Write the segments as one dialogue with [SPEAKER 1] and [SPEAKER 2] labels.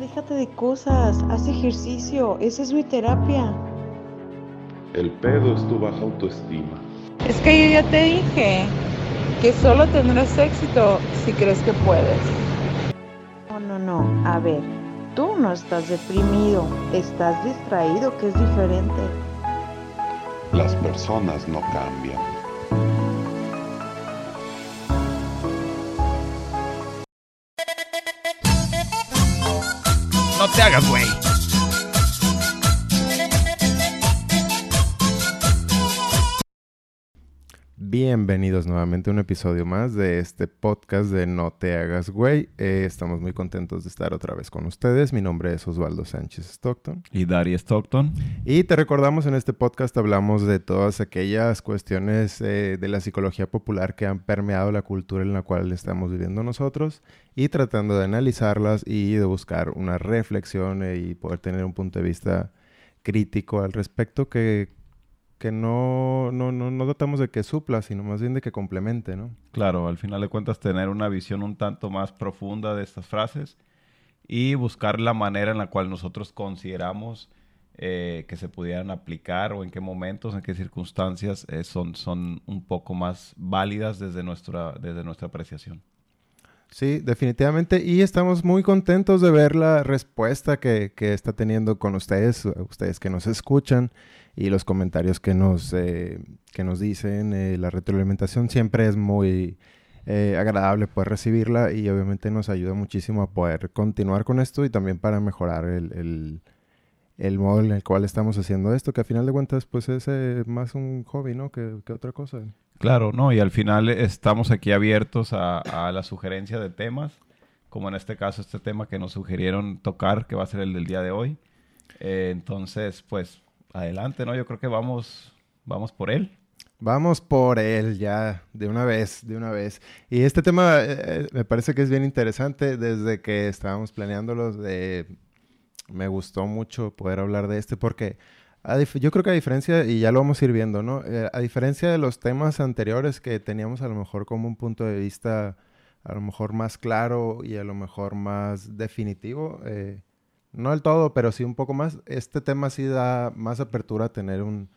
[SPEAKER 1] déjate de cosas, haz ejercicio, esa es mi terapia.
[SPEAKER 2] El pedo es tu baja autoestima.
[SPEAKER 3] Es que yo ya te dije que solo tendrás éxito si crees que puedes.
[SPEAKER 1] No, no, no, a ver, tú no estás deprimido, estás distraído, que es diferente.
[SPEAKER 2] Las personas no cambian.
[SPEAKER 4] Hagas, güey.
[SPEAKER 5] Bienvenidos nuevamente a un episodio más de este podcast de No te hagas güey. Eh, estamos muy contentos de estar otra vez con ustedes. Mi nombre es Osvaldo Sánchez Stockton.
[SPEAKER 4] Y Dari Stockton.
[SPEAKER 5] Y te recordamos, en este podcast hablamos de todas aquellas cuestiones eh, de la psicología popular que han permeado la cultura en la cual estamos viviendo nosotros y tratando de analizarlas y de buscar una reflexión eh, y poder tener un punto de vista crítico al respecto que que no, no, no, no tratamos de que supla, sino más bien de que complemente, ¿no?
[SPEAKER 4] Claro, al final de cuentas tener una visión un tanto más profunda de estas frases y buscar la manera en la cual nosotros consideramos eh, que se pudieran aplicar o en qué momentos, en qué circunstancias eh, son, son un poco más válidas desde nuestra, desde nuestra apreciación.
[SPEAKER 5] Sí, definitivamente. Y estamos muy contentos de ver la respuesta que, que está teniendo con ustedes, ustedes que nos escuchan y los comentarios que nos, eh, que nos dicen. Eh, la retroalimentación siempre es muy eh, agradable poder recibirla y obviamente nos ayuda muchísimo a poder continuar con esto y también para mejorar el, el, el modo en el cual estamos haciendo esto, que a final de cuentas pues es más un hobby, ¿no? Que, que, otra cosa.
[SPEAKER 4] Claro, ¿no? Y al final estamos aquí abiertos a, a la sugerencia de temas, como en este caso este tema que nos sugirieron tocar, que va a ser el del día de hoy. entonces, pues adelante, ¿no? Yo creo que vamos, vamos por él.
[SPEAKER 5] Vamos por él ya, de una vez, de una vez. Y este tema eh, eh, me parece que es bien interesante desde que estábamos planeándolo. Me gustó mucho poder hablar de este porque yo creo que a diferencia, y ya lo vamos a ir viendo, ¿no? Eh, a diferencia de los temas anteriores que teníamos a lo mejor como un punto de vista a lo mejor más claro y a lo mejor más definitivo, eh, no del todo, pero sí un poco más. Este tema sí da más apertura a tener un,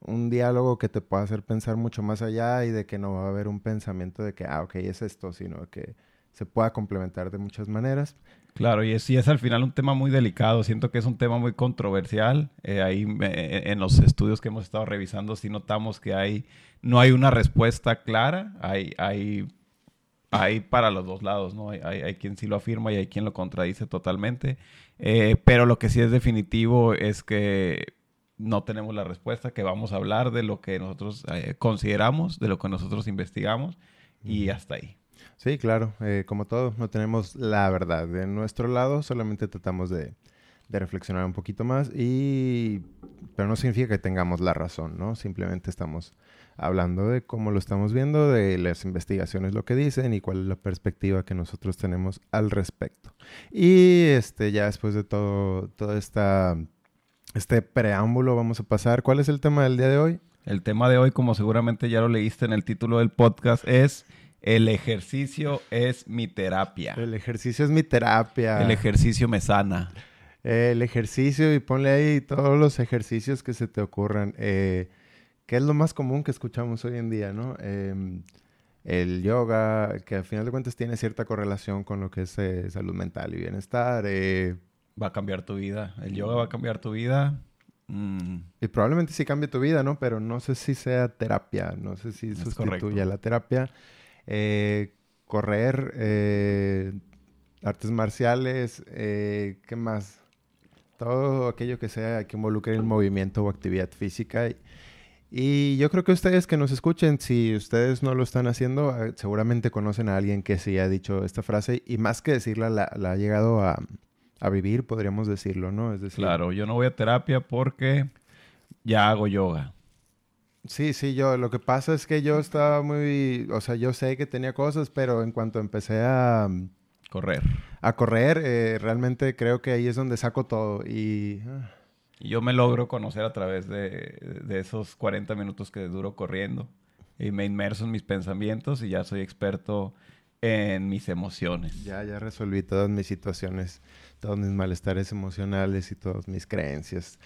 [SPEAKER 5] un diálogo que te pueda hacer pensar mucho más allá y de que no va a haber un pensamiento de que, ah, ok, es esto, sino que se pueda complementar de muchas maneras.
[SPEAKER 4] Claro, y es, y es al final un tema muy delicado. Siento que es un tema muy controversial. Eh, ahí eh, en los estudios que hemos estado revisando sí notamos que hay, no hay una respuesta clara. Hay, hay hay para los dos lados, ¿no? Hay, hay, quien sí lo afirma y hay quien lo contradice totalmente. Eh, pero lo que sí es definitivo es que no tenemos la respuesta, que vamos a hablar de lo que nosotros eh, consideramos, de lo que nosotros investigamos y hasta ahí.
[SPEAKER 5] Sí, claro, eh, como todo, no tenemos la verdad. De nuestro lado solamente tratamos de, de reflexionar un poquito más y... Pero no significa que tengamos la razón, ¿no? Simplemente estamos hablando de cómo lo estamos viendo, de las investigaciones lo que dicen y cuál es la perspectiva que nosotros tenemos al respecto. Y este, ya después de todo, todo esta, este preámbulo, vamos a pasar. ¿Cuál es el tema del día de hoy?
[SPEAKER 4] El tema de hoy, como seguramente ya lo leíste en el título del podcast, es el ejercicio es mi terapia.
[SPEAKER 5] El ejercicio es mi terapia.
[SPEAKER 4] El ejercicio me sana.
[SPEAKER 5] el ejercicio y ponle ahí todos los ejercicios que se te ocurran. Eh, que es lo más común que escuchamos hoy en día, ¿no? Em, el yoga, que al final de cuentas tiene cierta correlación con lo que es eh, salud mental y bienestar. Eh,
[SPEAKER 4] va a cambiar tu vida. El yoga va a cambiar tu vida.
[SPEAKER 5] Mm. Y probablemente sí cambie tu vida, ¿no? Pero no sé si sea terapia, no sé si sustituya la terapia. Eh, correr, artes marciales, ¿qué más? Todo aquello que sea que involucre el movimiento o actividad física. Y yo creo que ustedes que nos escuchen, si ustedes no lo están haciendo, ah, seguramente conocen a alguien que sí ha dicho esta frase y más que decirla, la, ha llegado a, a, vivir, podríamos decirlo, ¿no?
[SPEAKER 4] Es decir, claro, yo no voy a terapia porque ya hago yoga.
[SPEAKER 5] Sí, sí, yo lo que pasa es que yo estaba muy, o sea, yo sé que tenía cosas, pero en cuanto empecé a
[SPEAKER 4] correr,
[SPEAKER 5] a correr, eh, realmente creo que ahí es donde saco todo y... Ah,
[SPEAKER 4] yo me logro conocer a través de, esos 40 minutos que duro corriendo. Y me inmerso en mis pensamientos y ya soy experto en mis emociones.
[SPEAKER 5] Ya, ya resolví todas mis situaciones, todos mis malestares emocionales y todas mis creencias.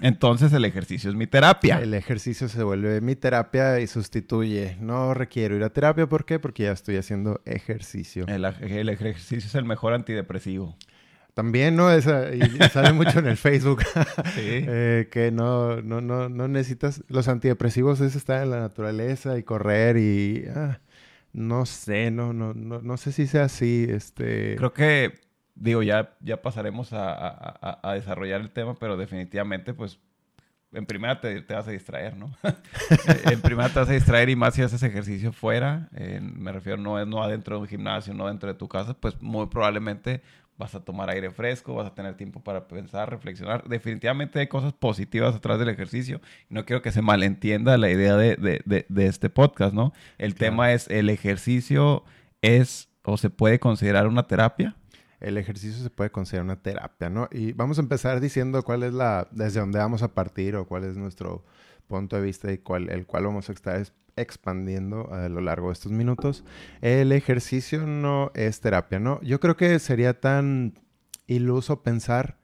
[SPEAKER 4] Entonces el ejercicio es mi terapia.
[SPEAKER 5] El ejercicio se vuelve mi terapia y sustituye. No requiero ir a terapia. ¿Por qué? Porque ya estoy haciendo ejercicio.
[SPEAKER 4] El, el ejercicio es el mejor antidepresivo.
[SPEAKER 5] También, ¿no? Esa, y sale mucho en el Facebook. sí. eh, que no, no, no, no necesitas... Los antidepresivos es estar en la naturaleza y correr y... Ah, no sé, no, no, no, no sé si sea así. Este...
[SPEAKER 4] Creo que digo, ya, ya pasaremos a, a, desarrollar el tema, pero definitivamente, pues, en primera te, te vas a distraer, ¿no? en primera te vas a distraer y más si haces ejercicio fuera, me refiero no, no adentro de un gimnasio, no dentro de tu casa, pues muy probablemente vas a tomar aire fresco, vas a tener tiempo para pensar, reflexionar. Definitivamente hay cosas positivas atrás del ejercicio. No quiero que se malentienda la idea de, de, de, este podcast, ¿no? El tema es, ¿el ejercicio es o se puede considerar una terapia?
[SPEAKER 5] El ejercicio se puede considerar una terapia, ¿no? Y vamos a empezar diciendo cuál es la, desde dónde vamos a partir o cuál es nuestro punto de vista y cuál, el cual vamos a estar expandiendo a lo largo de estos minutos. El ejercicio no es terapia, ¿no? Yo creo que sería tan iluso pensar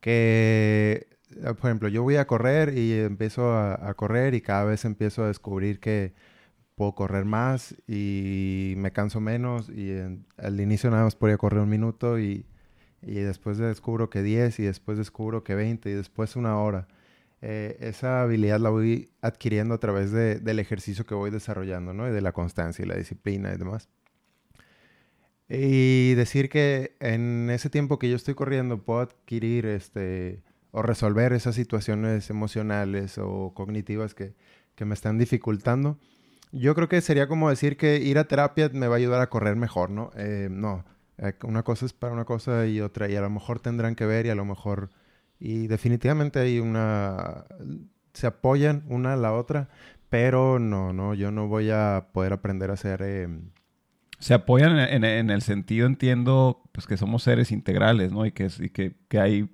[SPEAKER 5] que, por ejemplo, yo voy a correr y empiezo a correr y cada vez empiezo a descubrir que puedo correr más y me canso menos y al inicio nada más podía correr un minuto y, y, después descubro que 10 y después descubro que 20 y después una hora. Eh, esa habilidad la voy adquiriendo a través de, del ejercicio que voy desarrollando, ¿no? Y de la constancia y la disciplina y demás. Y decir que en ese tiempo que yo estoy corriendo puedo adquirir este, o resolver esas situaciones emocionales o cognitivas que, que me están dificultando, yo creo que sería como decir que ir a terapia me va a ayudar a correr mejor, ¿no? Eh, no, eh, una cosa es para una cosa y otra, y a lo mejor tendrán que ver y a lo mejor... Y definitivamente hay una... Se apoyan una a la otra, pero no, no, yo no voy a poder aprender a hacer... Em,
[SPEAKER 4] se apoyan en, el sentido, entiendo, pues que somos seres integrales, ¿no? Y que, y que, que hay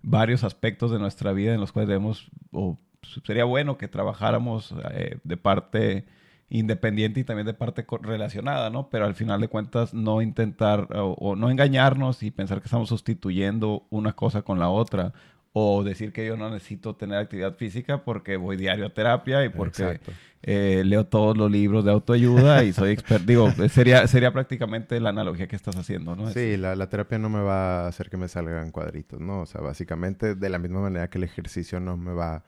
[SPEAKER 4] varios aspectos de nuestra vida en los cuales debemos, o sería bueno que trabajáramos eh, de parte independiente y también de parte relacionada, ¿no? Pero al final de cuentas no intentar o, no engañarnos y pensar que estamos sustituyendo una cosa con la otra o decir que yo no necesito tener actividad física porque voy diario a terapia y porque eh, leo todos los libros de autoayuda y soy experto. Digo, sería, sería prácticamente la analogía que estás haciendo, ¿no?
[SPEAKER 5] Sí, la, la, terapia no me va a hacer que me salgan cuadritos, ¿no? O sea, básicamente de la misma manera que el ejercicio no me va a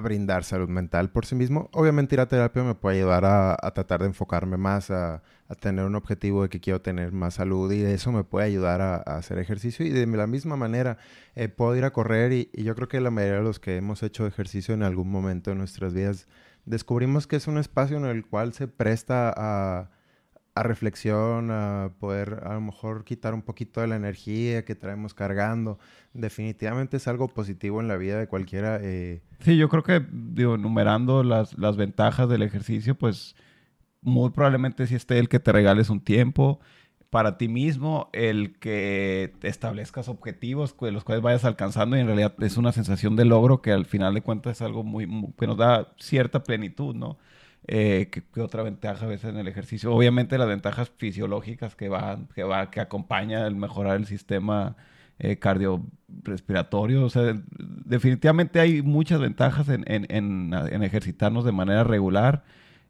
[SPEAKER 5] brindar salud mental por sí mismo. Obviamente ir a terapia me puede ayudar a, tratar de enfocarme más, a, tener un objetivo de que quiero tener más salud y eso me puede ayudar a, hacer ejercicio y de la misma manera eh, puedo ir a correr y, y, yo creo que la mayoría de los que hemos hecho ejercicio en algún momento de nuestras vidas descubrimos que es un espacio en el cual se presta a a reflexión, a poder a lo mejor quitar un poquito de la energía que traemos cargando. Definitivamente es algo positivo en la vida de cualquiera. Eh.
[SPEAKER 4] Sí, yo creo que, digo, enumerando las, las ventajas del ejercicio, pues muy probablemente si esté el que te regales un tiempo para ti mismo, el que establezcas objetivos de los cuales vayas alcanzando y en realidad es una sensación de logro que al final de cuentas es algo muy que nos da cierta plenitud, ¿no? Eh, ¿qué, otra ventaja a veces en el ejercicio? Obviamente las ventajas fisiológicas que van, que va, que acompaña el mejorar el sistema eh, cardiorrespiratorio. O sea, definitivamente hay muchas ventajas en, en, en, ejercitarnos de manera regular.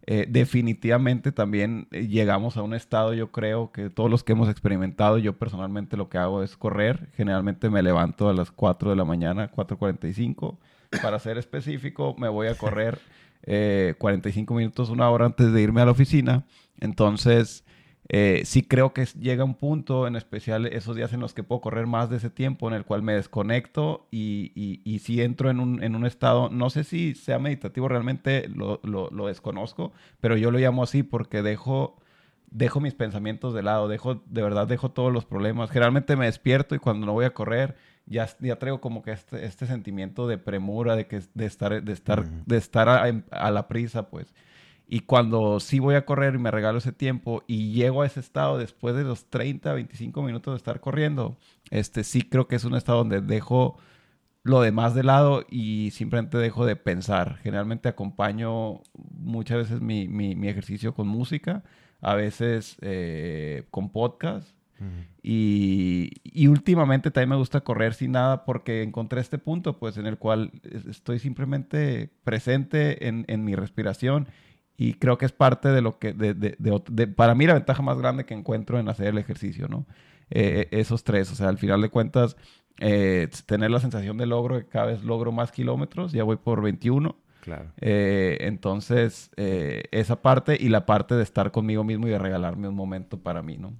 [SPEAKER 4] Eh, definitivamente también eh, llegamos a un estado, yo creo que todos los que hemos experimentado, yo personalmente lo que hago es correr. Generalmente me levanto a las 4 de la mañana, 4.45. Para ser específico, me voy a correr eh, 45 minutos, una hora antes de irme a la oficina. Entonces, eh, sí creo que llega un punto, en especial esos días en los que puedo correr más de ese tiempo, en el cual me desconecto y, y, si entro en un, en un, estado, no sé si sea meditativo, realmente lo, lo, lo, desconozco, pero yo lo llamo así porque dejo, dejo mis pensamientos de lado, dejo, de verdad dejo todos los problemas. Generalmente me despierto y cuando no voy a correr ya, ya traigo como que este, este sentimiento de premura, de, que, de estar, de estar, de estar a, la prisa, pues. Y cuando sí voy a correr y me regalo ese tiempo y llego a ese estado después de los 30, 25 minutos de estar corriendo, este sí creo que es un estado donde dejo lo demás de lado y simplemente dejo de pensar. Generalmente acompaño muchas veces mi, mi, mi ejercicio con música a veces eh, con podcast. y, y, últimamente también me gusta correr sin nada porque encontré este punto, pues, en el cual estoy simplemente presente en, en mi respiración y creo que es parte de lo que, de, de, de, para mí la ventaja más grande que encuentro en hacer el ejercicio, ¿no? Eh, esos tres, o sea, al final de cuentas, eh, tener la sensación de logro, que cada vez logro más kilómetros, ya voy por 21.
[SPEAKER 5] Claro.
[SPEAKER 4] Eh, entonces, esa parte y la parte de estar conmigo mismo y de regalarme un momento para mí, ¿no?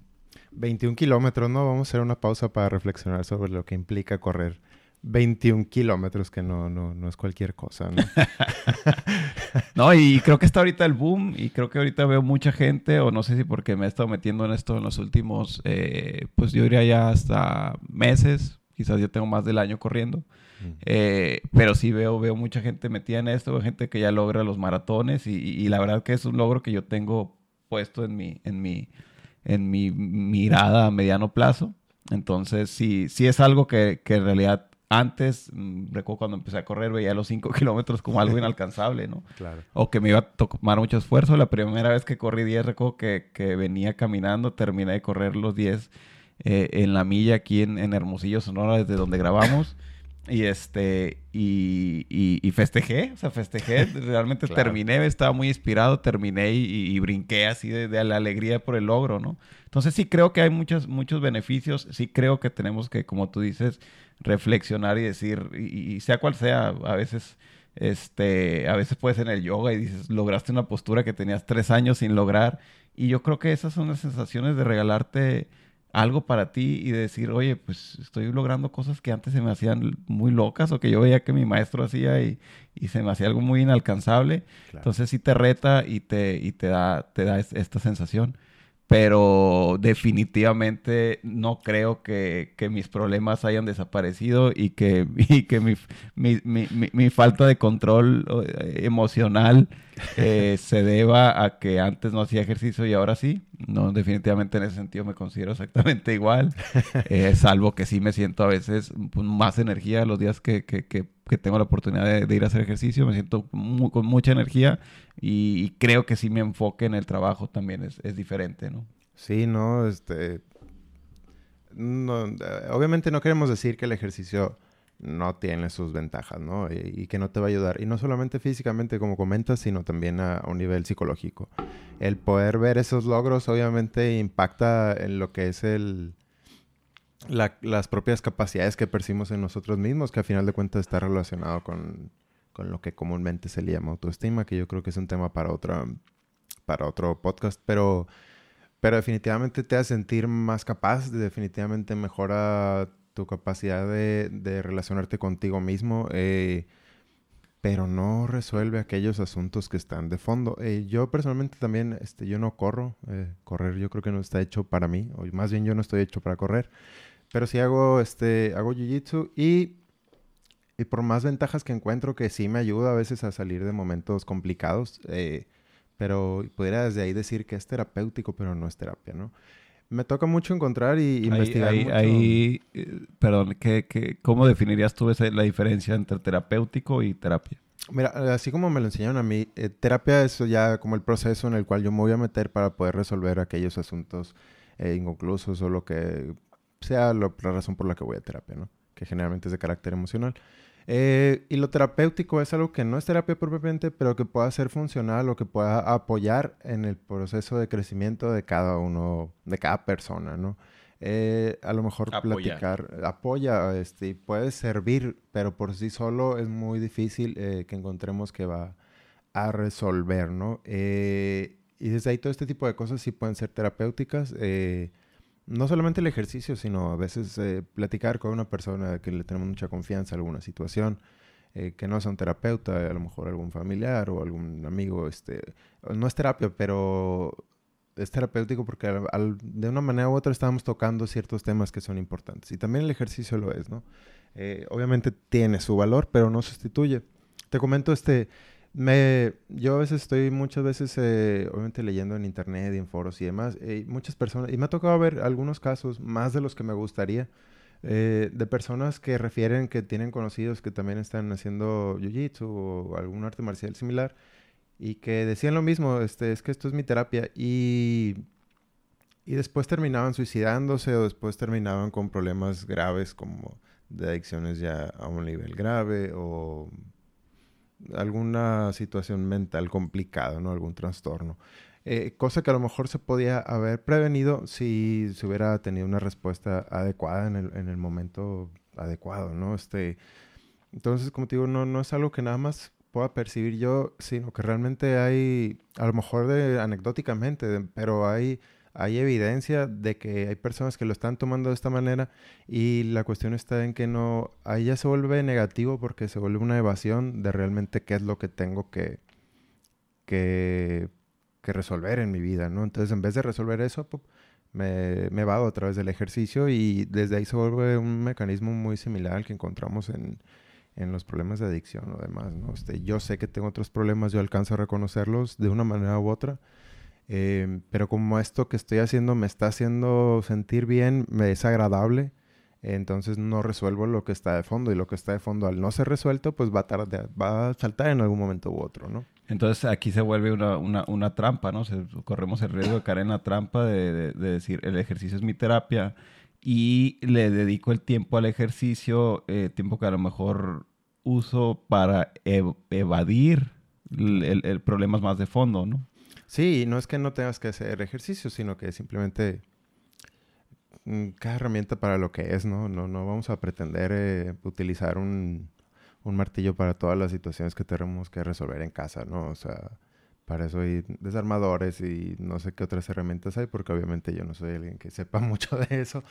[SPEAKER 5] 21 kilómetros, ¿no? Vamos a hacer una pausa para reflexionar sobre lo que implica correr 21 kilómetros, que no, no, no, es cualquier cosa, ¿no?
[SPEAKER 4] no, y creo que está ahorita el boom y creo que ahorita veo mucha gente, o no sé si porque me he estado metiendo en esto en los últimos, eh, pues yo diría ya hasta meses, quizás yo tengo más del año corriendo, eh, pero sí veo, veo mucha gente metida en esto, veo gente que ya logra los maratones y, y, la verdad que es un logro que yo tengo puesto en mi, en mi, en mi mirada a mediano plazo. Entonces, sí, sí es algo que, que en realidad antes, mm, recuerdo cuando empecé a correr, veía los 5 kilómetros como algo inalcanzable, ¿no?
[SPEAKER 5] Claro.
[SPEAKER 4] O que me iba a tomar mucho esfuerzo. La primera vez que corrí 10, recuerdo que, que venía caminando, terminé de correr los 10 eh, en la milla aquí en, en, Hermosillo, Sonora, desde donde grabamos. Y este, y, y, festejé, o sea, festejé, realmente terminé, estaba muy inspirado, terminé y, y brinqué así de, de, la alegría por el logro, ¿no? Entonces sí creo que hay muchos, muchos beneficios, sí creo que tenemos que, como tú dices, reflexionar y decir, y, sea cual sea, a veces, este, a veces puedes en el yoga y dices, lograste una postura que tenías tres años sin lograr. Y yo creo que esas son las sensaciones de regalarte algo para ti y de decir, oye, pues estoy logrando cosas que antes se me hacían muy locas o que yo veía que mi maestro hacía y, y se me hacía algo muy inalcanzable. Entonces sí te reta y te, y te da, te da esta sensación pero definitivamente no creo que, que, mis problemas hayan desaparecido y que, y que mi, mi, mi, mi, falta de control eh, emocional eh, se deba a que antes no hacía ejercicio y ahora sí. No, definitivamente en ese sentido me considero exactamente igual, eh, salvo que sí me siento a veces más energía los días que, que, que que tengo la oportunidad de, ir a hacer ejercicio, me siento con mucha energía y, creo que sí mi enfoque en el trabajo también es, es diferente, ¿no?
[SPEAKER 5] Sí, no, este... No, obviamente no queremos decir que el ejercicio no tiene sus ventajas, ¿no? Y, que no te va a ayudar. Y no solamente físicamente, como comentas, sino también a, a, un nivel psicológico. El poder ver esos logros obviamente impacta en lo que es el, las propias capacidades que percibimos en nosotros mismos, que a final de cuentas está relacionado con, con, lo que comúnmente se le llama autoestima, que yo creo que es un tema para, otra, para otro podcast, pero, pero definitivamente te hace sentir más capaz, definitivamente mejora tu capacidad de, relacionarte contigo mismo, eh, pero no resuelve aquellos asuntos que están de fondo. Eh, yo personalmente también, este, yo no corro, eh, correr yo creo que no está hecho para mí, o más bien yo no estoy hecho para correr. Pero sí hago, este, hago jiu-jitsu y, y por más ventajas que encuentro que sí me ayuda a veces a salir de momentos complicados, eh, pero pudiera desde ahí decir que es terapéutico, pero no es terapia, ¿no? Me toca mucho encontrar y investigar
[SPEAKER 4] ahí,
[SPEAKER 5] mucho.
[SPEAKER 4] Ahí, eh, perdón, ¿qué, qué, cómo definirías tú esa, la diferencia entre terapéutico y terapia?
[SPEAKER 5] Mira, así como me lo enseñaron a mí, eh, terapia es ya como el proceso en el cual yo me voy a meter para poder resolver aquellos asuntos inconclusos o lo que sea la razón por la que voy a terapia, ¿no? Que generalmente es de carácter emocional. Eh, y lo terapéutico es algo que no es terapia propiamente, pero que pueda ser funcional o que pueda apoyar en el proceso de crecimiento de cada uno, de cada persona, ¿no? Eh, a lo mejor platicar, apoya, este, puede servir, pero por sí solo es muy difícil eh, que encontremos que va a resolver, ¿no? y desde ahí todo este tipo de cosas sí pueden ser terapéuticas no solamente el ejercicio, sino a veces eh, platicar con una persona que le tenemos mucha confianza alguna situación, eh, que no sea un terapeuta, a lo mejor algún familiar o algún amigo, este, no es terapia, pero es terapéutico porque de una manera u otra estamos tocando ciertos temas que son importantes. Y también el ejercicio lo es, ¿no? Eh, obviamente tiene su valor, pero no sustituye. Te comento este me, yo a veces estoy muchas veces, eh, obviamente, leyendo en internet y en foros y demás, y muchas personas, y me ha tocado ver algunos casos, más de los que me gustaría, eh, de personas que refieren que tienen conocidos que también están haciendo jiu-jitsu o algún arte marcial similar, y que decían lo mismo, este, es que esto es mi terapia y, y después terminaban suicidándose o después terminaban con problemas graves como de adicciones ya a un nivel grave o alguna situación mental complicada, ¿no? Algún trastorno. Eh, cosa que a lo mejor se podía haber prevenido si se hubiera tenido una respuesta adecuada en el, en el momento adecuado, ¿no? Este, entonces, como te digo, no, no es algo que nada más pueda percibir yo, sino que realmente hay, a lo mejor de, anecdóticamente, pero hay, hay evidencia de que hay personas que lo están tomando de esta manera y la cuestión está en que no, ahí ya se vuelve negativo porque se vuelve una evasión de realmente qué es lo que tengo que, que que resolver en mi vida, ¿no? Entonces, en vez de resolver eso, me, me vado a través del ejercicio y desde ahí se vuelve un mecanismo muy similar al que encontramos en, en los problemas de adicción o demás, ¿no? Este, yo sé que tengo otros problemas, yo alcanzo a reconocerlos de una manera u otra, eh, pero como esto que estoy haciendo me está haciendo sentir bien, me es agradable, entonces no resuelvo lo que está de fondo y lo que está de fondo al no ser resuelto, pues va a, tardar, va a saltar en algún momento u otro, ¿no?
[SPEAKER 4] Entonces aquí se vuelve una, una, trampa, ¿no? corremos el riesgo de caer en la trampa de, de, decir, el ejercicio es mi terapia y le dedico el tiempo al ejercicio, eh, tiempo que a lo mejor uso para evadir el, el, problemas más de fondo, ¿no?
[SPEAKER 5] Sí, no es que no tengas que hacer ejercicio, sino que simplemente mm, cada herramienta para lo que es, ¿no? No, no vamos a pretender eh, utilizar un, un martillo para todas las situaciones que tenemos que resolver en casa, ¿no? O sea, para eso hay desarmadores y no sé qué otras herramientas hay, porque obviamente yo no soy alguien que sepa mucho de eso,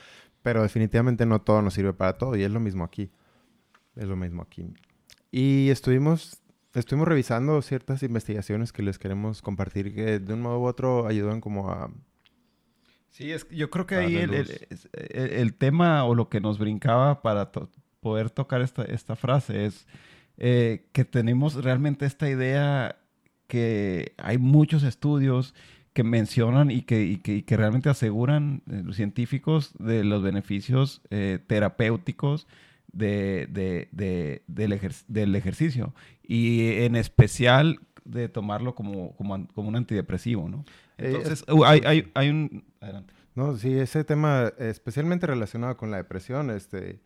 [SPEAKER 5] pero definitivamente no todo nos sirve para todo y es lo mismo aquí. Es lo mismo aquí. Y estuvimos, estuvimos revisando ciertas investigaciones que les queremos compartir que de un modo u otro ayudan como a...
[SPEAKER 4] Sí, es, yo creo que ahí el, el, tema o lo que nos brincaba para poder tocar esta, esta frase es eh, que tenemos realmente esta idea que hay muchos estudios que mencionan y que, y que, realmente aseguran eh, los científicos de los beneficios eh, terapéuticos de, de, de, del, del, ejercicio y en especial de tomarlo como, como, como un antidepresivo, ¿no? Entonces, hay, hay, hay, un... Adelante.
[SPEAKER 5] No, sí, ese tema especialmente relacionado con la depresión, este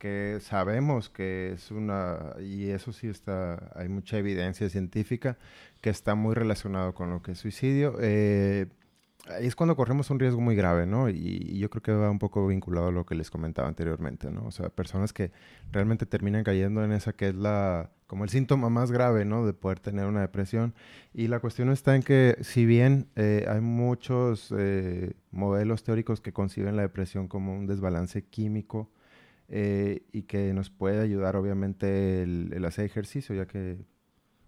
[SPEAKER 5] que sabemos que es una, y eso sí está, hay mucha evidencia científica que está muy relacionado con lo que es suicidio. Eh, es cuando corremos un riesgo muy grave, ¿no? Y, yo creo que va un poco vinculado a lo que les comentaba anteriormente, ¿no? O sea, personas que realmente terminan cayendo en esa que es la, como el síntoma más grave, ¿no? De poder tener una depresión. Y la cuestión está en que, si bien eh, hay muchos eh, modelos teóricos que conciben la depresión como un desbalance químico, eh, y que nos puede ayudar obviamente el, hacer ejercicio, ya que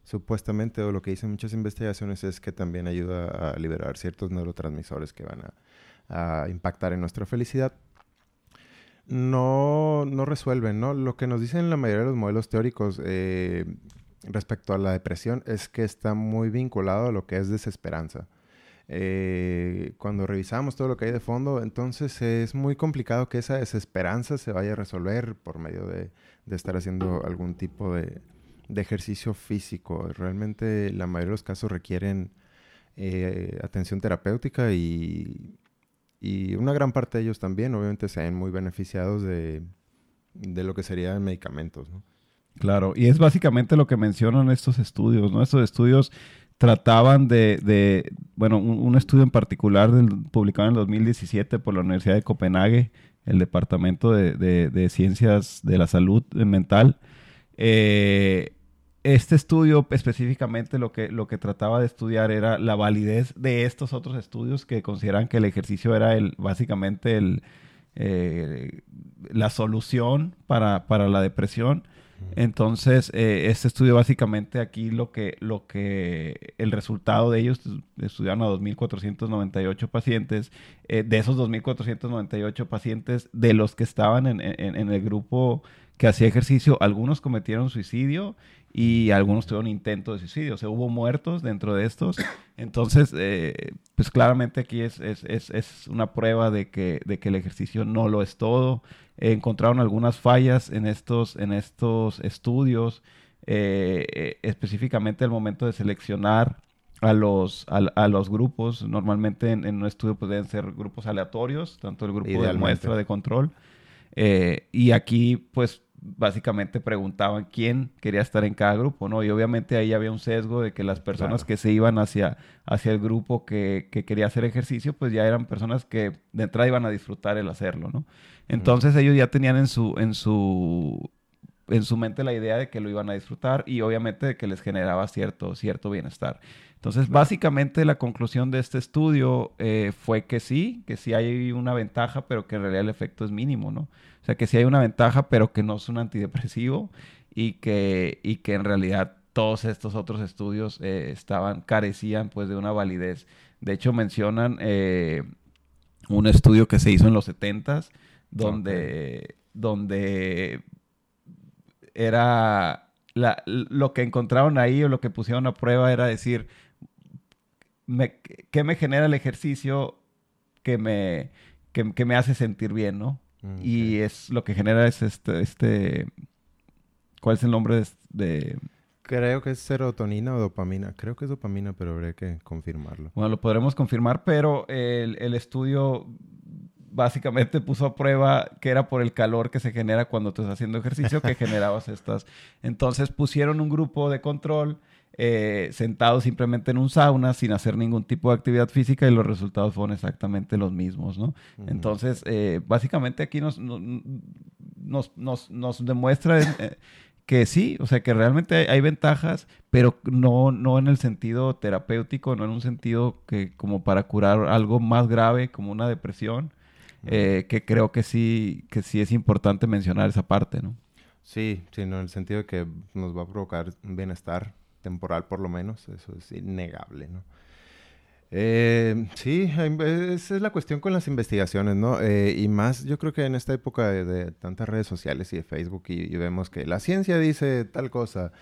[SPEAKER 5] supuestamente o lo que dicen muchas investigaciones es que también ayuda a liberar ciertos neurotransmisores que van a, impactar en nuestra felicidad. No, no, resuelven, ¿no? Lo que nos dicen la mayoría de los modelos teóricos eh, respecto a la depresión es que está muy vinculado a lo que es desesperanza. Eh, cuando revisamos todo lo que hay de fondo, entonces es muy complicado que esa desesperanza se vaya a resolver por medio de, estar haciendo algún tipo de, ejercicio físico. Realmente la mayoría de los casos requieren eh, atención terapéutica y, una gran parte de ellos también obviamente se ven muy beneficiados de, lo que serían medicamentos.
[SPEAKER 4] Claro, y es básicamente lo que mencionan estos estudios, ¿no? Estos estudios trataban de, bueno, un, estudio en particular publicado en el 2017 por la Universidad de Copenhague, el Departamento de, Ciencias de la Salud Mental. Eh, este estudio específicamente lo que, lo que trataba de estudiar era la validez de estos otros estudios que consideran que el ejercicio era el, básicamente el, eh, la solución para, para la depresión entonces, eh, este estudio básicamente aquí lo que, lo que el resultado de ellos estudiaron a 2.498 pacientes. Eh, de esos 2.498 pacientes, de los que estaban en, en, el grupo que hacía ejercicio, algunos cometieron suicidio y algunos tuvieron intento de suicidio. O sea, hubo muertos dentro de estos. Entonces, eh, pues claramente aquí es, es, es, es, una prueba de que, de que el ejercicio no lo es todo encontraron algunas fallas en estos, en estos estudios eh, eh, específicamente el momento de seleccionar a los, a, los grupos. Normalmente en, un estudio pueden ser grupos aleatorios, tanto el grupo de muestra de control. Eh, y aquí, pues, básicamente preguntaban quién quería estar en cada grupo, ¿no? Y obviamente ahí había un sesgo de que las personas que se iban hacia, hacia el grupo que, que, quería hacer ejercicio, pues ya eran personas que de entrada iban a disfrutar el hacerlo, ¿no? Entonces ellos ya tenían en su, en su en su mente la idea de que lo iban a disfrutar y obviamente de que les generaba cierto, cierto bienestar. Entonces, básicamente la conclusión de este estudio eh, fue que sí, que sí hay una ventaja, pero que en realidad el efecto es mínimo, ¿no? O sea, que sí hay una ventaja, pero que no es un antidepresivo y que, y que en realidad todos estos otros estudios eh, estaban, carecían pues de una validez. De hecho, mencionan eh, un estudio que se hizo en los 70s, donde, donde era lo que encontraron ahí o lo que pusieron a prueba era decir, ¿qué me genera el ejercicio que me, que, me hace sentir bien, no? Mm, y es lo que genera es este, este, ¿cuál es el nombre de,
[SPEAKER 5] Creo que es serotonina o dopamina. Creo que es dopamina, pero habría que confirmarlo.
[SPEAKER 4] Bueno, lo podremos confirmar, pero el, el estudio básicamente puso a prueba que era por el calor que se genera cuando tú estás haciendo ejercicio que generabas estas. Entonces pusieron un grupo de control eh, sentados simplemente en un sauna sin hacer ningún tipo de actividad física y los resultados fueron exactamente los mismos, ¿no? Entonces, eh, básicamente aquí nos, nos, nos, nos demuestra eh, que sí, o sea, que realmente hay, ventajas, pero no, no en el sentido terapéutico, no en un sentido que como para curar algo más grave como una depresión eh, que creo que sí, que sí es importante mencionar esa parte, ¿no?
[SPEAKER 5] Sí, sí, en el sentido de que nos va a provocar bienestar temporal por lo menos, eso es innegable, ¿no? Eh, sí, esa es la cuestión con las investigaciones, ¿no? Eh, y más, yo creo que en esta época de, tantas redes sociales y de Facebook y, vemos que la ciencia dice tal cosa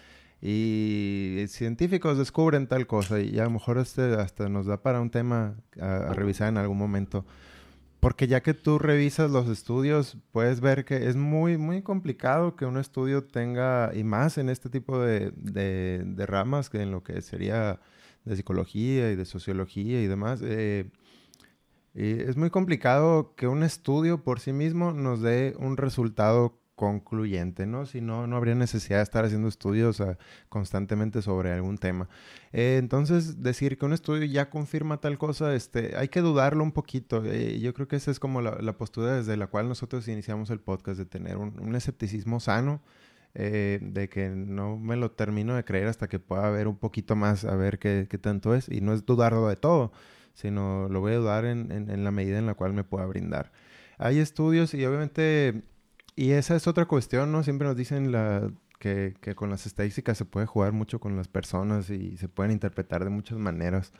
[SPEAKER 5] y científicos descubren tal cosa y a lo mejor este hasta nos da para un tema a revisar en algún momento. Porque ya que tú revisas los estudios, puedes ver que es muy, muy complicado que un estudio tenga, y más en este tipo de, de, ramas, que en lo que sería de psicología y de sociología y demás, eh, es muy complicado que un estudio por sí mismo nos dé un resultado concluyente, ¿no? Si no, no habría necesidad de estar haciendo estudios constantemente sobre algún tema. Eh, entonces, decir que un estudio ya confirma tal cosa, este, hay que dudarlo un poquito. Eh, yo creo que esa es como la, postura desde la cual nosotros iniciamos el podcast, de tener un, escepticismo sano, eh, de que no me lo termino de creer hasta que pueda ver un poquito más, a ver qué, tanto es. Y no es dudarlo de todo, sino lo voy a dudar en, en la medida en la cual me pueda brindar. Hay estudios y obviamente y esa es otra cuestión, ¿no? Siempre nos dicen la, que, que, con las estadísticas se puede jugar mucho con las personas y se pueden interpretar de muchas maneras.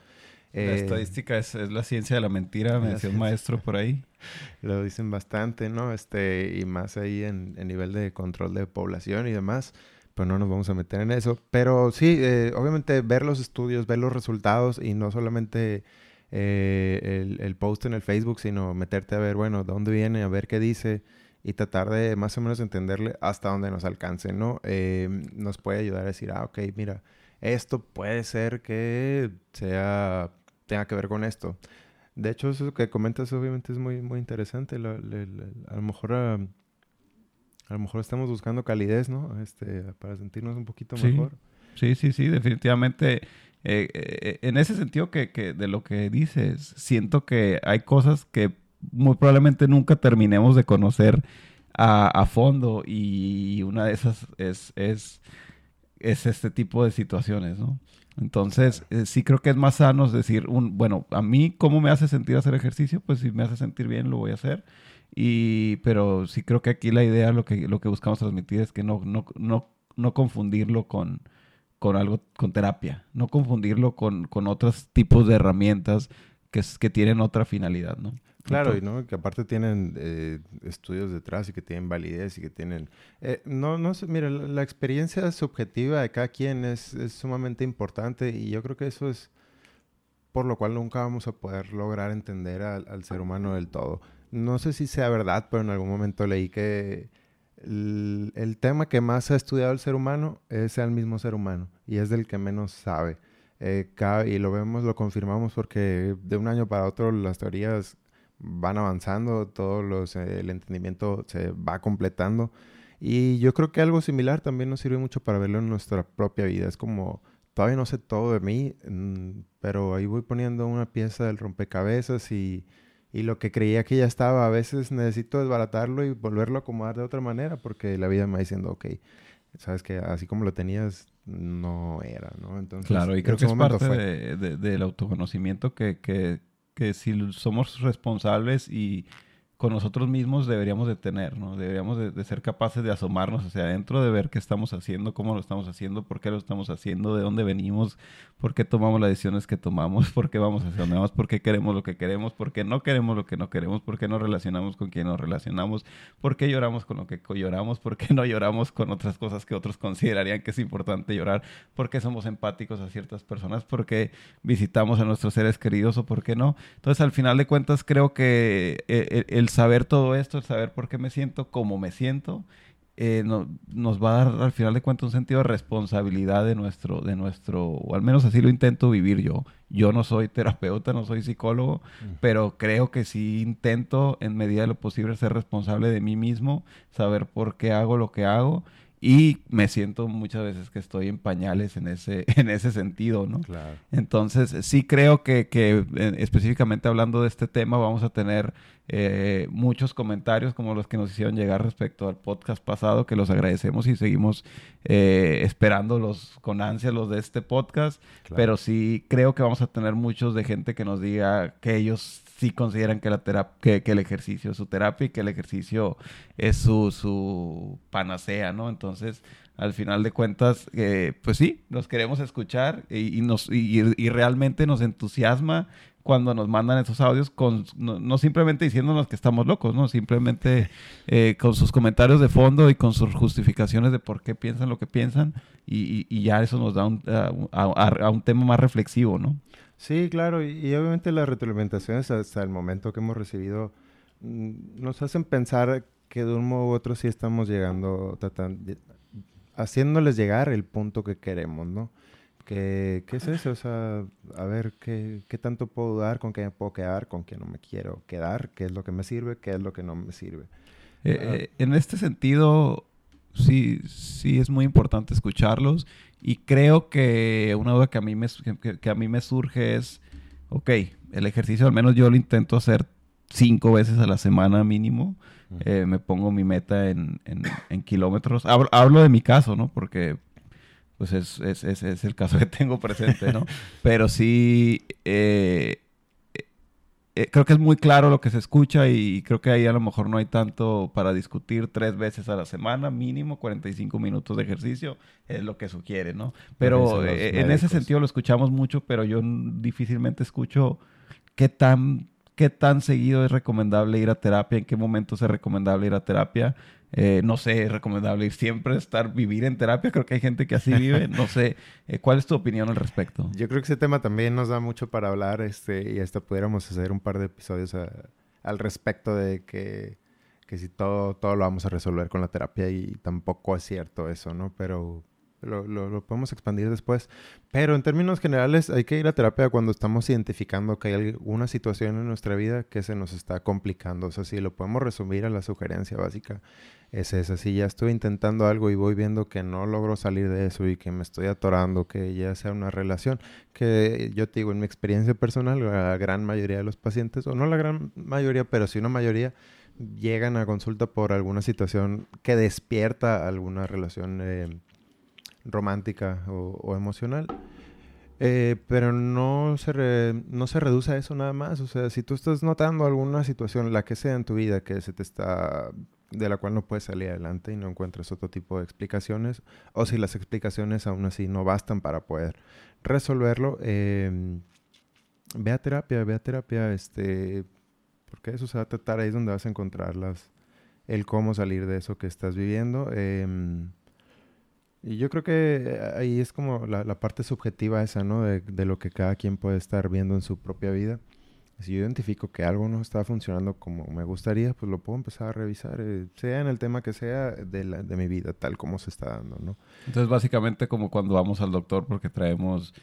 [SPEAKER 4] La eh, estadística es, es, la ciencia de la mentira, me decía un maestro por ahí.
[SPEAKER 5] Lo dicen bastante, ¿no? Este, y más ahí en, en, nivel de control de población y demás. Pero no nos vamos a meter en eso. Pero sí, eh, obviamente ver los estudios, ver los resultados y no solamente eh, el, el, post en el Facebook, sino meterte a ver, bueno, de dónde viene, a ver qué dice y tratar de más o menos entenderle hasta donde nos alcance, ¿no? Eh, nos puede ayudar a decir, ah, ok, mira, esto puede ser que sea, tenga que ver con esto. De hecho, eso que comentas obviamente es muy, muy interesante. a lo mejor... A, lo mejor estamos buscando calidez, ¿no? Este, para sentirnos un poquito mejor.
[SPEAKER 4] Sí, sí, sí, definitivamente. Eh, eh, en ese sentido que, que, de lo que dices, siento que hay cosas que muy probablemente nunca terminemos de conocer a, fondo y una de esas es, es, es, este tipo de situaciones, ¿no? Entonces, eh, sí creo que es más sano decir, un, bueno, a mí, ¿cómo me hace sentir hacer ejercicio? Pues si me hace sentir bien, lo voy a hacer. Y, pero sí creo que aquí la idea, lo que, lo que buscamos transmitir es que no, no, no, no confundirlo con, con algo, con terapia, no confundirlo con, con otros tipos de herramientas que, que tienen otra finalidad, ¿no?
[SPEAKER 5] Claro, y ¿no? que aparte tienen eh, estudios detrás y que tienen validez y que tienen... Eh, no, no sé, mira, la, experiencia subjetiva de cada quien es, es, sumamente importante y yo creo que eso es por lo cual nunca vamos a poder lograr entender al, al ser humano del todo. No sé si sea verdad, pero en algún momento leí que el, el tema que más ha estudiado el ser humano es el mismo ser humano y es del que menos sabe. Eh, ca- y lo vemos, lo confirmamos porque de un año para otro las teorías van avanzando, todos los, el entendimiento se va completando. Y yo creo que algo similar también nos sirve mucho para verlo en nuestra propia vida. Es como, todavía no sé todo de mí, mm, pero ahí voy poniendo una pieza del rompecabezas y, y lo que creía que ya estaba, a veces necesito desbaratarlo y volverlo a acomodar de otra manera porque la vida me va diciendo, ok, sabes que así como lo tenías, no era, ¿no? Entonces,
[SPEAKER 4] Claro, y creo que es parte de- de- del autoconocimiento que, que, que si somos responsables y con nosotros mismos deberíamos de tener, ¿no? Deberíamos de, ser capaces de asomarnos hacia adentro, de ver qué estamos haciendo, cómo lo estamos haciendo, por qué lo estamos haciendo, de dónde venimos, por qué tomamos las decisiones que tomamos, por qué vamos hacia donde vamos, por qué queremos lo que queremos, por qué no queremos lo que no queremos, por qué nos relacionamos con quien nos relacionamos, por qué lloramos con lo que lloramos, por qué no lloramos con otras cosas que otros considerarían que es importante llorar, por qué somos empáticos a ciertas personas, por qué visitamos a nuestros seres queridos o por qué no. Entonces, al final de cuentas, creo que eh, el, el saber todo esto, el saber por qué me siento, cómo me siento, eh, no- nos va a dar al final de cuentas un sentido de responsabilidad de nuestro, de nuestro, o al menos así lo intento vivir yo. Yo no soy terapeuta, no soy psicólogo, pero creo que sí intento en medida de lo posible ser responsable de mí mismo, saber por qué hago lo que hago y me siento muchas veces que estoy en pañales en ese, en ese sentido, ¿no?
[SPEAKER 5] Claro.
[SPEAKER 4] Entonces, sí creo que, que, eh, específicamente hablando de este tema vamos a tener eh, muchos comentarios como los que nos hicieron llegar respecto al podcast pasado, que los agradecemos y seguimos eh, esperándolos con ansia los de este podcast,
[SPEAKER 5] Claro.
[SPEAKER 4] pero sí creo que vamos a tener muchos de gente que nos diga que ellos sí consideran que, la que, que el ejercicio es su terapia y que el ejercicio es su, su panacea, ¿no? Entonces, al final de cuentas, eh, pues sí, nos queremos escuchar y, nos, y, realmente nos entusiasma cuando nos mandan esos audios, con, no, no simplemente diciéndonos que estamos locos, ¿no? Simplemente eh, con sus comentarios de fondo y con sus justificaciones de por qué piensan lo que piensan y, y- ya eso nos da un, a un tema más reflexivo, ¿no?
[SPEAKER 5] Sí, claro, y, y obviamente las retroalimentaciones hasta el momento que hemos recibido mm, nos hacen pensar que de un modo u otro sí estamos llegando, tratan- de- haciéndoles llegar el punto que queremos, ¿no? Que, ¿Qué es eso? O sea, a ver, ¿qué, qué tanto puedo dar? ¿Con qué me puedo quedar? ¿Con qué no me quiero quedar? ¿Qué es lo que me sirve? ¿Qué es lo que no me sirve?
[SPEAKER 4] Eh,
[SPEAKER 5] Ah.
[SPEAKER 4] eh, en este sentido, sí, sí es muy importante escucharlos y creo que una duda que a mí me, que, que a mí me surge es, ok, el ejercicio al menos yo lo intento hacer cinco veces a la semana mínimo. Eh, me pongo mi meta en, en- en kilómetros. Hablo, hablo de mi caso, ¿no? Porque pues es, es- es- es el caso que tengo presente, ¿no? Pero sí, eh, eh, creo que es muy claro lo que se escucha y creo que ahí a lo mejor no hay tanto para discutir tres veces a la semana, mínimo 45 minutos de ejercicio, es lo que sugiere, ¿no? Pero eh, en ese sentido lo escuchamos mucho, pero yo difícilmente escucho qué tan, qué tan seguido es recomendable ir a terapia, en qué momentos es recomendable ir a terapia. Eh, no sé, es recomendable siempre, estar, vivir en terapia. Creo que hay gente que así vive. No sé, eh, ¿cuál es tu opinión al respecto?
[SPEAKER 5] Yo creo que ese tema también nos da mucho para hablar, este, y hasta pudiéramos hacer un par de episodios a- al respecto de que, que si todo, todo lo vamos a resolver con la terapia y tampoco es cierto eso, ¿no? Pero lo, lo- lo podemos expandir después. Pero en términos generales hay que ir a terapia cuando estamos identificando que hay alguna situación en nuestra vida que se nos está complicando. O sea, si lo podemos resumir a la sugerencia básica, es esa. Si ya estoy intentando algo y voy viendo que no logro salir de eso y que me estoy atorando, que ya sea una relación, que yo te digo, en mi experiencia personal, la gran mayoría de los pacientes, o no la gran mayoría, pero sí una mayoría, llegan a consulta por alguna situación que despierta alguna relación eh, romántica o, emocional. Eh, pero no se, no se reduce a eso nada más. O sea, si tú estás notando alguna situación, la que sea en tu vida, que se te está de la cual no puedes salir adelante y no encuentras otro tipo de explicaciones, o si las explicaciones aún así no bastan para poder resolverlo, eh, ve a terapia, ve a terapia, este, porque eso se va a tratar, ahí es donde vas a encontrar las, el cómo salir de eso que estás viviendo. em, y yo creo que ahí es como la, la parte subjetiva esa, ¿no? De, de lo que cada quien puede estar viendo en su propia vida. si yo identifico que algo no está funcionando como me gustaría, pues lo puedo empezar a revisar, eh, sea en el tema que sea de, la, de mi vida, tal como se está dando, ¿no?
[SPEAKER 4] Entonces, básicamente como cuando vamos al doctor porque traemos,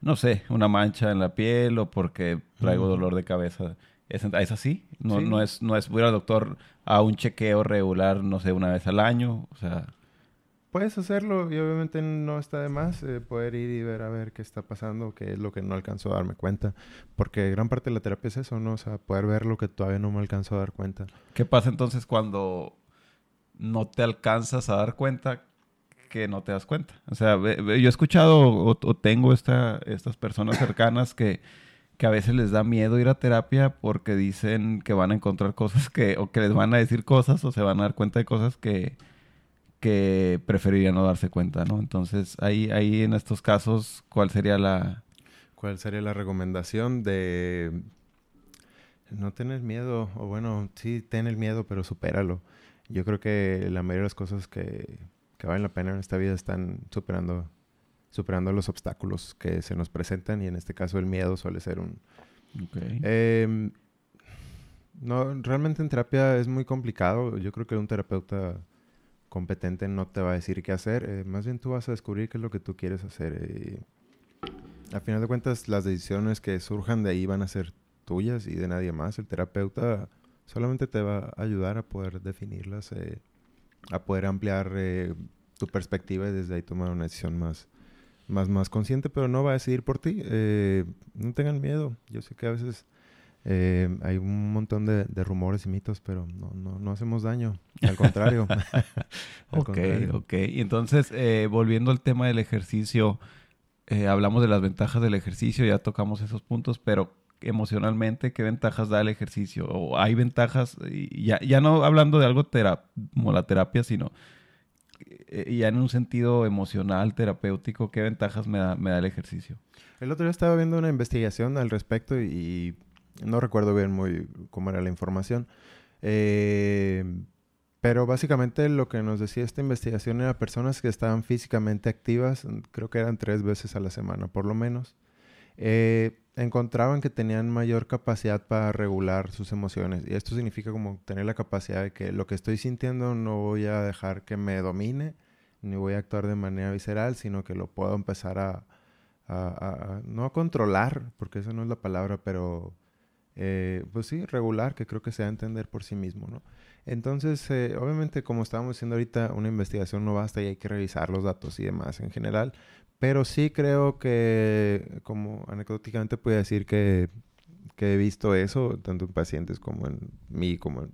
[SPEAKER 4] no sé, una mancha en la piel o porque traigo dolor de cabeza. ¿Es, es así? No,
[SPEAKER 5] Sí.
[SPEAKER 4] no es, no es voy al doctor a un chequeo regular, no sé, una vez al año. O sea,
[SPEAKER 5] Puedes hacerlo y obviamente no está de más eh, poder ir y ver a ver qué está pasando, qué es lo que no alcanzo a darme cuenta. Porque gran parte de la terapia es eso, ¿no? O sea, poder ver lo que todavía no me alcanzo a dar cuenta.
[SPEAKER 4] ¿qué pasa entonces cuando no te alcanzas a dar cuenta que no te das cuenta? O sea, yo he escuchado o, o tengo esta, estas personas cercanas que, que a veces les da miedo ir a terapia porque dicen que van a encontrar cosas que, o que les van a decir cosas o se van a dar cuenta de cosas que, que preferirían no darse cuenta, ¿no? Entonces, ahí, ahí en estos casos, ¿cuál sería la...
[SPEAKER 5] ¿Cuál sería la recomendación de no tener miedo? O bueno, sí, ten el miedo, pero supéralo. Yo creo que la mayoría de las cosas que, que valen la pena en esta vida están superando, superando los obstáculos que se nos presentan y en este caso el miedo suele ser un, Em, no, realmente en terapia es muy complicado. Yo creo que un terapeuta competente no te va a decir qué hacer. eh, más bien tú vas a descubrir qué es lo que tú quieres hacer. eh. a final de cuentas, las decisiones que surjan de ahí van a ser tuyas y de nadie más. El terapeuta solamente te va a ayudar a poder definirlas, eh, a poder ampliar tu perspectiva y desde ahí tomar una decisión más, más, más consciente, pero no va a decidir por ti. No tengan miedo. Yo sé que a veces eh, hay un montón de, de rumores y mitos, pero no, no, no hacemos daño. Al contrario. Al
[SPEAKER 4] Ok,
[SPEAKER 5] contrario.
[SPEAKER 4] ok. Y entonces, eh, volviendo al tema del ejercicio, eh, hablamos de las ventajas del ejercicio, ya tocamos esos puntos, pero emocionalmente, ¿qué ventajas da el ejercicio? ¿O hay ventajas, y ya, ya no hablando de algo tera- como la terapia, sino ya en un sentido emocional, terapéutico, ¿qué ventajas me da, me da el ejercicio?
[SPEAKER 5] El otro día estaba viendo una investigación al respecto y, y no recuerdo bien muy cómo era la información. Eh, pero básicamente lo que nos decía esta investigación era personas que estaban físicamente activas, creo que eran tres veces a la semana por lo menos, eh, encontraban que tenían mayor capacidad para regular sus emociones. Y esto significa como tener la capacidad de que lo que estoy sintiendo no voy a dejar que me domine, ni voy a actuar de manera visceral, sino que lo puedo empezar a- a- no a controlar, porque esa no es la palabra, pero eh, pues sí, regular, que creo que se da a entender por sí mismo, ¿no? Entonces, eh, obviamente, como estábamos diciendo ahorita, una investigación no basta y hay que revisar los datos y demás en general, pero sí creo que, como anecdóticamente puedo decir que, que he visto eso, tanto en pacientes como en mí, como en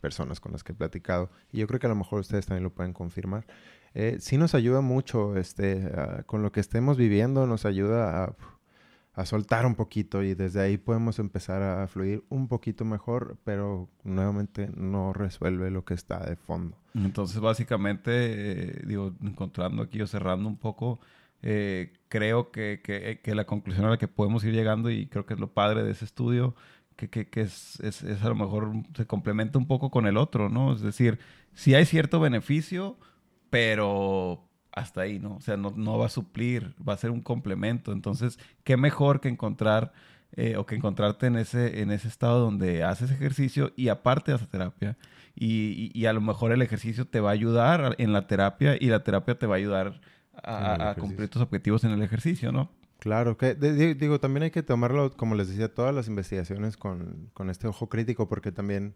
[SPEAKER 5] personas con las que he platicado, y yo creo que a lo mejor ustedes también lo pueden confirmar. Eh, sí nos ayuda mucho, este, con lo que estemos viviendo, nos ayuda a, a soltar un poquito y desde ahí podemos empezar a fluir un poquito mejor, pero nuevamente no resuelve lo que está de fondo.
[SPEAKER 4] Entonces, básicamente, eh, digo, encontrando aquí o cerrando un poco, eh, creo que, que- que la conclusión a la que podemos ir llegando, y creo que es lo padre de ese estudio, que, que- es, es- es a lo mejor se complementa un poco con el otro, ¿no? Es decir, sí hay cierto beneficio, pero hasta ahí, ¿no? O sea, no, no va a suplir, va a ser un complemento. Entonces, qué mejor que encontrar eh, o que encontrarte en ese, en ese estado donde haces ejercicio y aparte haces terapia. Y, y- y a lo mejor el ejercicio te va a ayudar en la terapia y la terapia te va a ayudar a, cumplir tus objetivos en el ejercicio, ¿no?
[SPEAKER 5] Claro, que de- digo, también hay que tomarlo, como les decía, todas las investigaciones con, con este ojo crítico, porque también,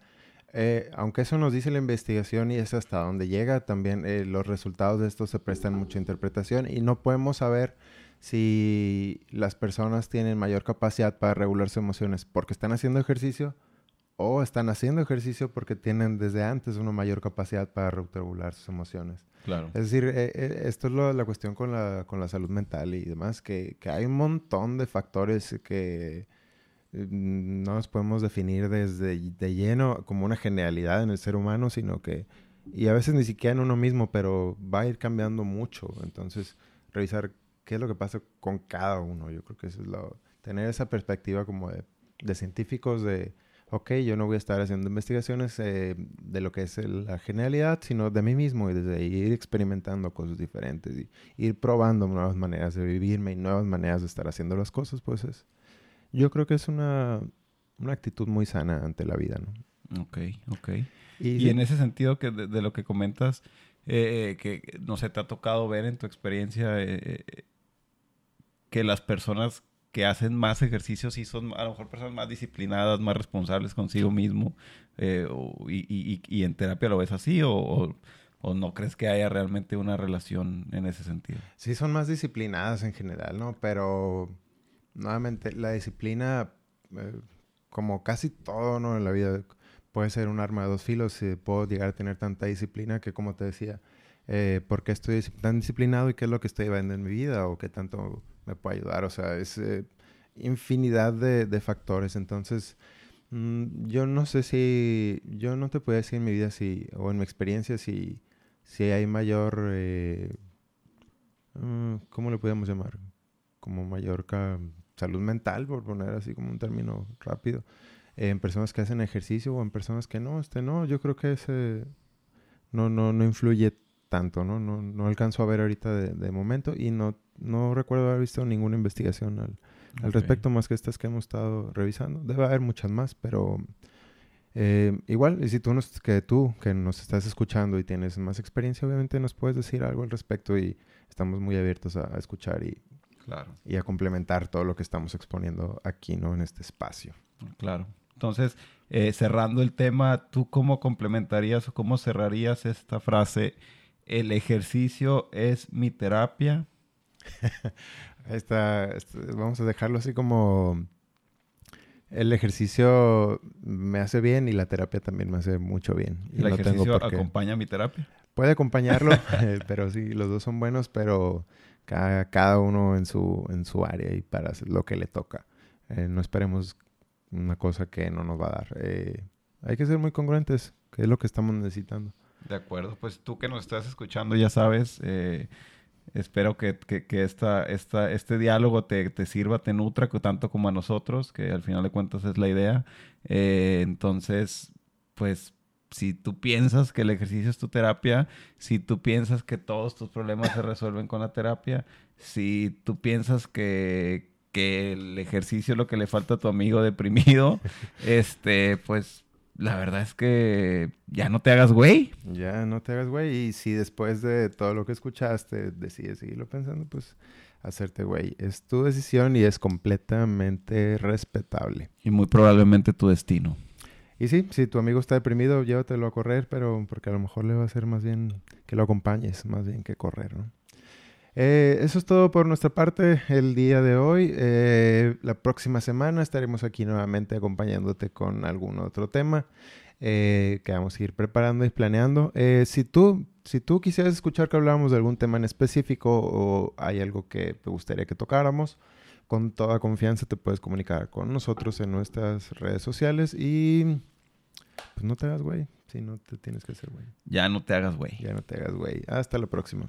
[SPEAKER 5] eh, aunque eso nos dice la investigación y es hasta donde llega, también eh, los resultados de esto se prestan mucha interpretación y no podemos saber si las personas tienen mayor capacidad para regular sus emociones porque están haciendo ejercicio o están haciendo ejercicio porque tienen desde antes una mayor capacidad para regular sus emociones.
[SPEAKER 4] Claro.
[SPEAKER 5] Es decir, eh, eh, esto es lo- la cuestión con la, con la salud mental y demás, que, que hay un montón de factores que no nos podemos definir desde de lleno como una generalidad en el ser humano, sino que, y a veces ni siquiera en uno mismo, pero va a ir cambiando mucho. Entonces, revisar qué es lo que pasa con cada uno. Yo creo que eso es lo, tener esa perspectiva como de, de científicos de, ok, yo no voy a estar haciendo investigaciones eh, de lo que es la generalidad, sino de mí mismo y desde ahí ir experimentando cosas diferentes y ir probando nuevas maneras de vivirme y nuevas maneras de estar haciendo las cosas, pues es, yo creo que es una, una actitud muy sana ante la vida, ¿no?
[SPEAKER 4] Ok, ok. Y, en ese sentido que de, lo que comentas, eh, que no sé, te ha tocado ver en tu experiencia eh, que las personas que hacen más ejercicios y son a lo mejor personas más disciplinadas, más responsables consigo mismo, eh, y, en terapia lo ves así o, no crees que haya realmente una relación en ese sentido?
[SPEAKER 5] Sí, son más disciplinadas en general, ¿no? Pero nuevamente la disciplina, como casi todo, ¿no? En la vida puede ser un arma de dos filos. y puedo llegar a tener tanta disciplina que, como te decía, eh, ¿por qué estoy tan disciplinado y qué es lo que estoy viendo en mi vida o qué tanto me puede ayudar? O sea, es eh, infinidad de, de, factores. Entonces, mm, yo no sé si, yo no te puedo decir en mi vida si, o en mi experiencia, si, si hay mayor, eh, mm, ¿cómo le podemos llamar? Como mayor salud mental, por poner así como un término rápido en personas que hacen ejercicio o en personas que no, este no, yo creo que ese no, no, no influye tanto, ¿no? No, no alcanzo a ver ahorita de, momento y no, no recuerdo haber visto ninguna investigación al, al respecto más que estas que hemos estado revisando. Debe haber muchas más, pero eh, igual, y si tú nos, que tú que nos estás escuchando y tienes más experiencia, obviamente nos puedes decir algo al respecto y estamos muy abiertos a, escuchar y, claro. y a complementar todo lo que estamos exponiendo aquí, ¿no? En este espacio.
[SPEAKER 4] Claro. Entonces, eh, cerrando el tema, ¿tú cómo complementarías o cómo cerrarías esta frase? El ejercicio es mi terapia.
[SPEAKER 5] Esta, vamos a dejarlo así como el ejercicio me hace bien y la terapia también me hace mucho bien.
[SPEAKER 4] ¿El ejercicio acompaña mi terapia?
[SPEAKER 5] Puede acompañarlo, pero sí, los dos son buenos, pero cada, cada, uno en su, en su área y para lo que le toca. Eh, no esperemos una cosa que no nos va a dar. Eh, hay que ser muy congruentes, que es lo que estamos necesitando.
[SPEAKER 4] De acuerdo, pues tú que nos estás escuchando ya sabes, eh, espero que, esta, esta, este diálogo te, sirva, te nutra tanto como a nosotros, que al final de cuentas es la idea. Eh, entonces, pues si tú piensas que el ejercicio es tu terapia, si tú piensas que todos tus problemas se resuelven con la terapia, si tú piensas que, que el ejercicio es lo que le falta a tu amigo deprimido, este, pues la verdad es que ya no te hagas güey.
[SPEAKER 5] Ya no te hagas güey. Y si después de todo lo que escuchaste decides seguirlo pensando, pues hacerte güey. Es tu decisión y es completamente respetable.
[SPEAKER 4] Y muy probablemente tu destino.
[SPEAKER 5] Y sí, si tu amigo está deprimido, llévatelo a correr, pero porque a lo mejor le va a ser más bien que lo acompañes, más bien que correr, ¿no? Eh, eso es todo por nuestra parte el día de hoy. Eh, la próxima semana estaremos aquí nuevamente acompañándote con algún otro tema eh, que vamos a ir preparando y planeando. si, tú, si tú quisieras escuchar que habláramos de algún tema en específico o hay algo que te gustaría que tocáramos, con toda confianza te puedes comunicar con nosotros en nuestras redes sociales y pues no te hagas güey. Si no te tienes que hacer güey.
[SPEAKER 4] Ya no te hagas güey.
[SPEAKER 5] Ya no te hagas güey. Hasta la próxima.